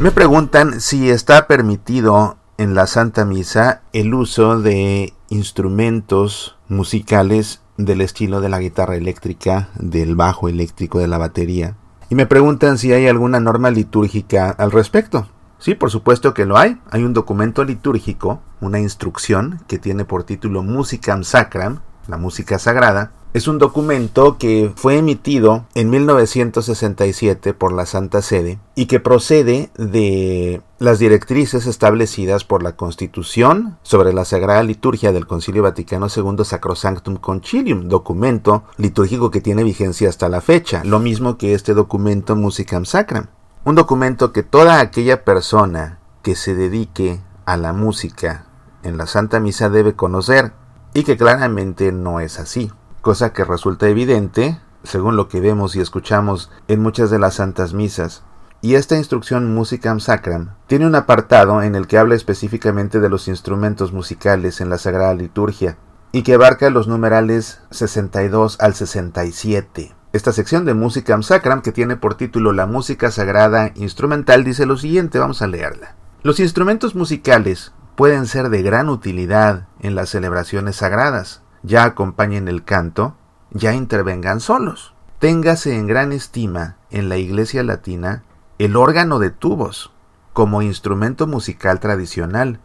Me preguntan si está permitido en la Santa Misa el uso de instrumentos musicales del estilo de la guitarra eléctrica, del bajo eléctrico, de la batería. Y me preguntan si hay alguna norma litúrgica al respecto. Sí, por supuesto que lo hay. Hay un documento litúrgico, una instrucción que tiene por título Musicam Sacram, la música sagrada, es un documento que fue emitido en 1967 por la Santa Sede y que procede de las directrices establecidas por la Constitución sobre la Sagrada Liturgia del Concilio Vaticano II Sacrosanctum Concilium, documento litúrgico que tiene vigencia hasta la fecha, lo mismo que este documento Musicam Sacram. Un documento que toda aquella persona que se dedique a la música en la Santa Misa debe conocer y que claramente no es así cosa que resulta evidente, según lo que vemos y escuchamos en muchas de las santas misas. Y esta instrucción Musicam Sacram tiene un apartado en el que habla específicamente de los instrumentos musicales en la Sagrada Liturgia, y que abarca los numerales 62 al 67. Esta sección de Musicam Sacram, que tiene por título La música sagrada instrumental, dice lo siguiente, vamos a leerla. Los instrumentos musicales pueden ser de gran utilidad en las celebraciones sagradas, ya acompañen el canto, ya intervengan solos. Téngase en gran estima en la Iglesia Latina el órgano de tubos, como instrumento musical tradicional,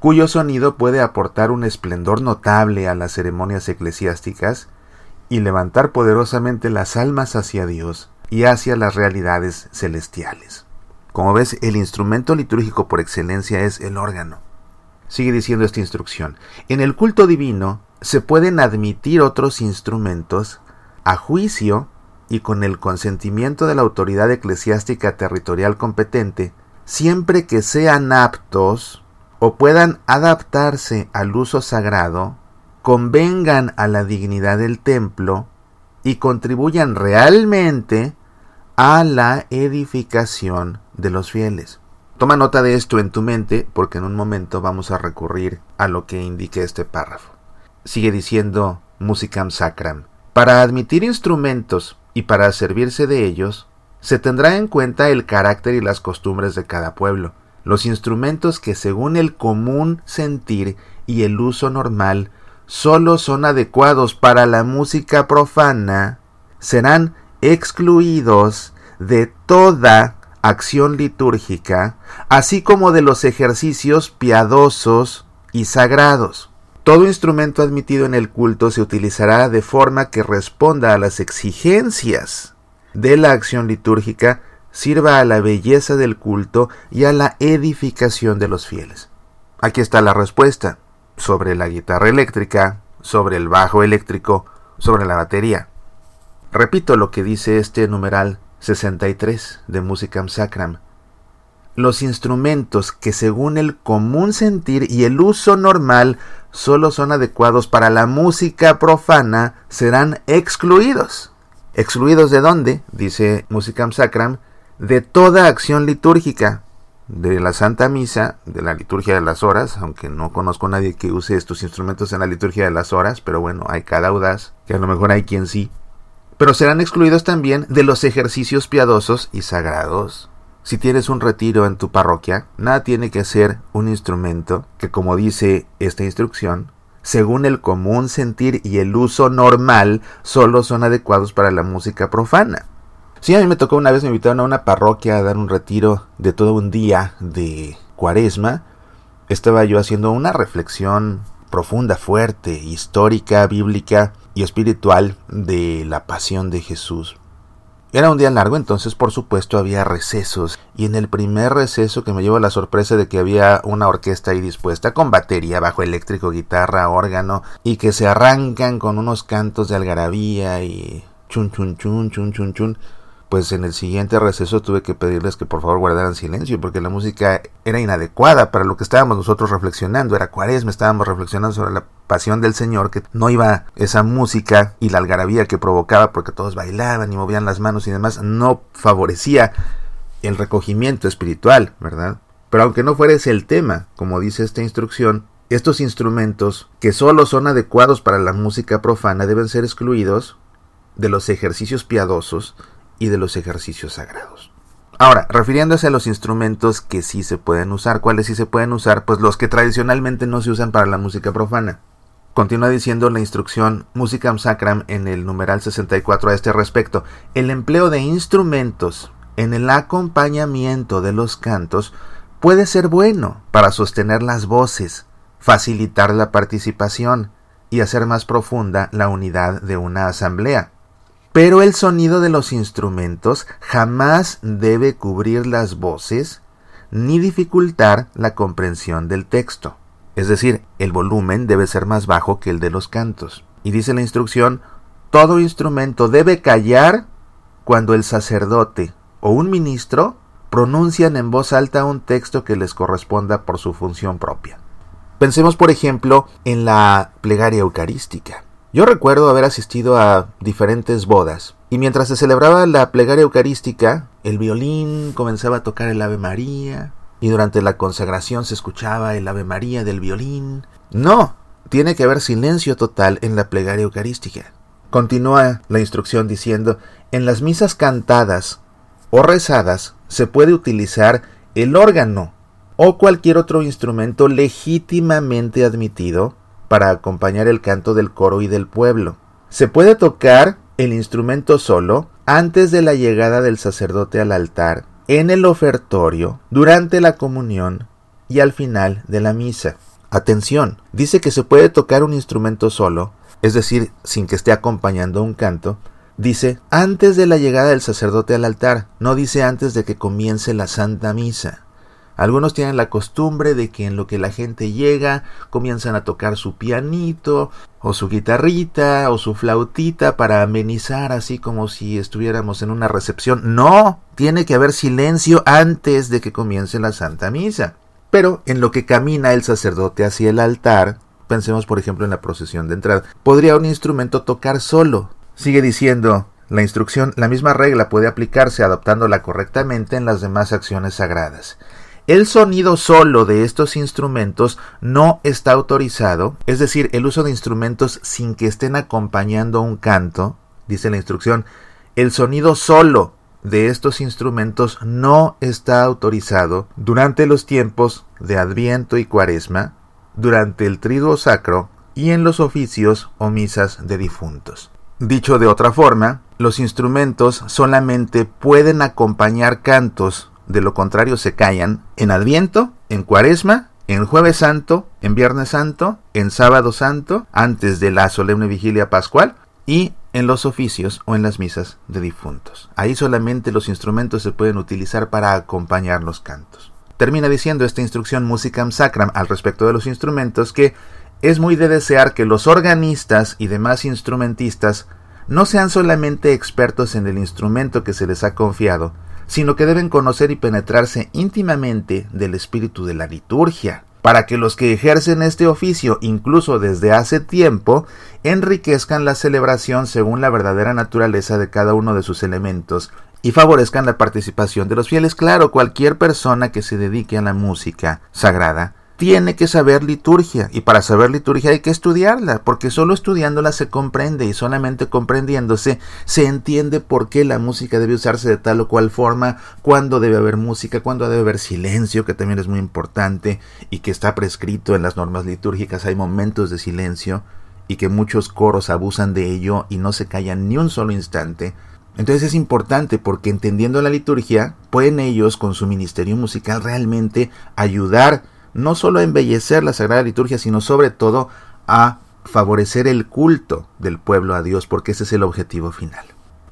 cuyo sonido puede aportar un esplendor notable a las ceremonias eclesiásticas y levantar poderosamente las almas hacia Dios y hacia las realidades celestiales. Como ves, el instrumento litúrgico por excelencia es el órgano. Sigue diciendo esta instrucción. En el culto divino se pueden admitir otros instrumentos a juicio y con el consentimiento de la autoridad eclesiástica territorial competente, siempre que sean aptos o puedan adaptarse al uso sagrado, convengan a la dignidad del templo y contribuyan realmente a la edificación de los fieles. Toma nota de esto en tu mente porque en un momento vamos a recurrir a lo que indique este párrafo sigue diciendo Musicam Sacram. Para admitir instrumentos y para servirse de ellos, se tendrá en cuenta el carácter y las costumbres de cada pueblo. Los instrumentos que según el común sentir y el uso normal solo son adecuados para la música profana, serán excluidos de toda acción litúrgica, así como de los ejercicios piadosos y sagrados. Todo instrumento admitido en el culto se utilizará de forma que responda a las exigencias de la acción litúrgica, sirva a la belleza del culto y a la edificación de los fieles. Aquí está la respuesta sobre la guitarra eléctrica, sobre el bajo eléctrico, sobre la batería. Repito lo que dice este numeral 63 de Musicam Sacram los instrumentos que según el común sentir y el uso normal solo son adecuados para la música profana serán excluidos. ¿Excluidos de dónde? Dice Musicam Sacram, de toda acción litúrgica, de la Santa Misa, de la liturgia de las horas, aunque no conozco a nadie que use estos instrumentos en la liturgia de las horas, pero bueno, hay cada audaz, que a lo mejor hay quien sí. Pero serán excluidos también de los ejercicios piadosos y sagrados. Si tienes un retiro en tu parroquia, nada tiene que ser un instrumento que, como dice esta instrucción, según el común sentir y el uso normal, solo son adecuados para la música profana. Sí, a mí me tocó una vez, me invitaron a una parroquia a dar un retiro de todo un día de cuaresma. Estaba yo haciendo una reflexión profunda, fuerte, histórica, bíblica y espiritual de la pasión de Jesús. Era un día largo, entonces por supuesto había recesos, y en el primer receso que me llevó la sorpresa de que había una orquesta ahí dispuesta con batería, bajo eléctrico, guitarra, órgano, y que se arrancan con unos cantos de algarabía y chun chun chun chun chun chun pues en el siguiente receso tuve que pedirles que por favor guardaran silencio porque la música era inadecuada para lo que estábamos nosotros reflexionando. Era cuaresma, estábamos reflexionando sobre la pasión del Señor, que no iba esa música y la algarabía que provocaba porque todos bailaban y movían las manos y demás, no favorecía el recogimiento espiritual, ¿verdad? Pero aunque no fuera ese el tema, como dice esta instrucción, estos instrumentos que solo son adecuados para la música profana deben ser excluidos de los ejercicios piadosos y de los ejercicios sagrados. Ahora, refiriéndose a los instrumentos que sí se pueden usar, ¿cuáles sí se pueden usar? Pues los que tradicionalmente no se usan para la música profana. Continúa diciendo la instrucción Musicam Sacram en el numeral 64 a este respecto. El empleo de instrumentos en el acompañamiento de los cantos puede ser bueno para sostener las voces, facilitar la participación y hacer más profunda la unidad de una asamblea. Pero el sonido de los instrumentos jamás debe cubrir las voces ni dificultar la comprensión del texto. Es decir, el volumen debe ser más bajo que el de los cantos. Y dice la instrucción, todo instrumento debe callar cuando el sacerdote o un ministro pronuncian en voz alta un texto que les corresponda por su función propia. Pensemos, por ejemplo, en la plegaria eucarística. Yo recuerdo haber asistido a diferentes bodas, y mientras se celebraba la plegaria eucarística, el violín comenzaba a tocar el Ave María, y durante la consagración se escuchaba el Ave María del violín. No, tiene que haber silencio total en la plegaria eucarística. Continúa la instrucción diciendo, en las misas cantadas o rezadas se puede utilizar el órgano o cualquier otro instrumento legítimamente admitido para acompañar el canto del coro y del pueblo. Se puede tocar el instrumento solo antes de la llegada del sacerdote al altar en el ofertorio, durante la comunión y al final de la misa. Atención, dice que se puede tocar un instrumento solo, es decir, sin que esté acompañando un canto, dice antes de la llegada del sacerdote al altar, no dice antes de que comience la Santa Misa. Algunos tienen la costumbre de que en lo que la gente llega comienzan a tocar su pianito o su guitarrita o su flautita para amenizar así como si estuviéramos en una recepción. No, tiene que haber silencio antes de que comience la Santa Misa. Pero en lo que camina el sacerdote hacia el altar, pensemos por ejemplo en la procesión de entrada, podría un instrumento tocar solo. Sigue diciendo la instrucción, la misma regla puede aplicarse adoptándola correctamente en las demás acciones sagradas. El sonido solo de estos instrumentos no está autorizado, es decir, el uso de instrumentos sin que estén acompañando un canto, dice la instrucción, el sonido solo de estos instrumentos no está autorizado durante los tiempos de Adviento y Cuaresma, durante el triduo sacro y en los oficios o misas de difuntos. Dicho de otra forma, los instrumentos solamente pueden acompañar cantos de lo contrario se callan en Adviento, en Cuaresma, en Jueves Santo, en Viernes Santo, en Sábado Santo, antes de la solemne vigilia pascual y en los oficios o en las misas de difuntos. Ahí solamente los instrumentos se pueden utilizar para acompañar los cantos. Termina diciendo esta instrucción Musicam Sacram al respecto de los instrumentos que es muy de desear que los organistas y demás instrumentistas no sean solamente expertos en el instrumento que se les ha confiado, sino que deben conocer y penetrarse íntimamente del espíritu de la liturgia, para que los que ejercen este oficio, incluso desde hace tiempo, enriquezcan la celebración según la verdadera naturaleza de cada uno de sus elementos y favorezcan la participación de los fieles. Claro, cualquier persona que se dedique a la música sagrada tiene que saber liturgia y para saber liturgia hay que estudiarla, porque solo estudiándola se comprende y solamente comprendiéndose se entiende por qué la música debe usarse de tal o cual forma, cuándo debe haber música, cuándo debe haber silencio, que también es muy importante y que está prescrito en las normas litúrgicas, hay momentos de silencio y que muchos coros abusan de ello y no se callan ni un solo instante. Entonces es importante porque entendiendo la liturgia, pueden ellos con su ministerio musical realmente ayudar no solo a embellecer la Sagrada Liturgia, sino sobre todo a favorecer el culto del pueblo a Dios, porque ese es el objetivo final.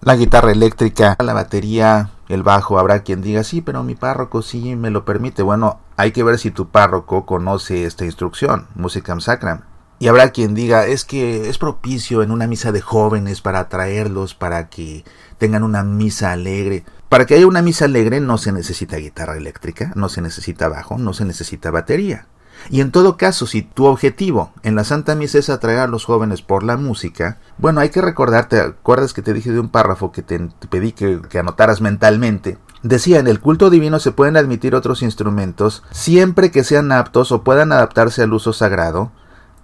La guitarra eléctrica, la batería, el bajo, habrá quien diga, sí, pero mi párroco sí me lo permite. Bueno, hay que ver si tu párroco conoce esta instrucción, Musicam Sacram. Y habrá quien diga, es que es propicio en una misa de jóvenes para atraerlos, para que tengan una misa alegre. Para que haya una misa alegre no se necesita guitarra eléctrica, no se necesita bajo, no se necesita batería. Y en todo caso, si tu objetivo en la Santa Misa es atraer a los jóvenes por la música, bueno, hay que recordarte, acuerdas que te dije de un párrafo que te, pedí que, que anotaras mentalmente? Decía, en el culto divino se pueden admitir otros instrumentos siempre que sean aptos o puedan adaptarse al uso sagrado,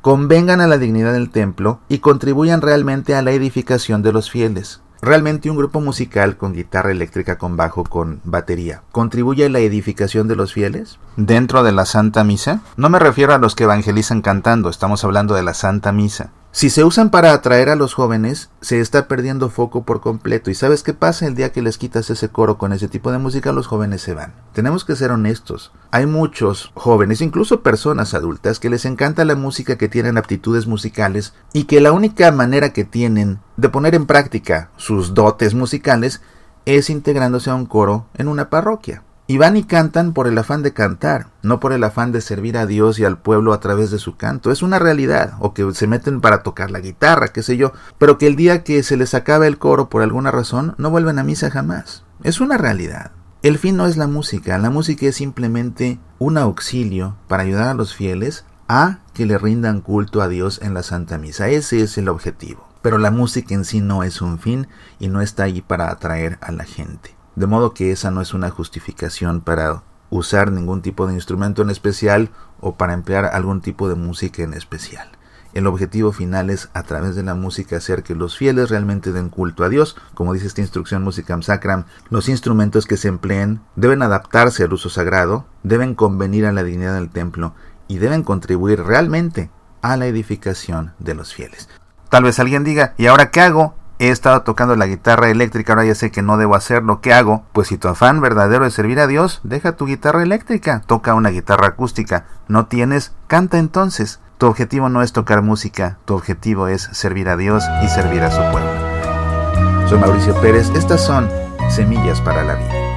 convengan a la dignidad del templo y contribuyan realmente a la edificación de los fieles. ¿Realmente un grupo musical con guitarra eléctrica, con bajo, con batería, contribuye a la edificación de los fieles? ¿Dentro de la Santa Misa? No me refiero a los que evangelizan cantando, estamos hablando de la Santa Misa. Si se usan para atraer a los jóvenes, se está perdiendo foco por completo. ¿Y sabes qué pasa el día que les quitas ese coro con ese tipo de música? Los jóvenes se van. Tenemos que ser honestos. Hay muchos jóvenes, incluso personas adultas, que les encanta la música, que tienen aptitudes musicales y que la única manera que tienen de poner en práctica sus dotes musicales es integrándose a un coro en una parroquia. Y van y cantan por el afán de cantar, no por el afán de servir a Dios y al pueblo a través de su canto. Es una realidad. O que se meten para tocar la guitarra, qué sé yo. Pero que el día que se les acaba el coro por alguna razón, no vuelven a misa jamás. Es una realidad. El fin no es la música. La música es simplemente un auxilio para ayudar a los fieles a que le rindan culto a Dios en la Santa Misa. Ese es el objetivo. Pero la música en sí no es un fin y no está ahí para atraer a la gente. De modo que esa no es una justificación para usar ningún tipo de instrumento en especial o para emplear algún tipo de música en especial. El objetivo final es a través de la música hacer que los fieles realmente den culto a Dios. Como dice esta instrucción Musicam Sacram, los instrumentos que se empleen deben adaptarse al uso sagrado, deben convenir a la dignidad del templo y deben contribuir realmente a la edificación de los fieles. Tal vez alguien diga, ¿y ahora qué hago? He estado tocando la guitarra eléctrica, ahora ya sé que no debo hacerlo, ¿qué hago? Pues si tu afán verdadero es servir a Dios, deja tu guitarra eléctrica, toca una guitarra acústica, no tienes, canta entonces. Tu objetivo no es tocar música, tu objetivo es servir a Dios y servir a su pueblo. Soy Mauricio Pérez, estas son Semillas para la Vida.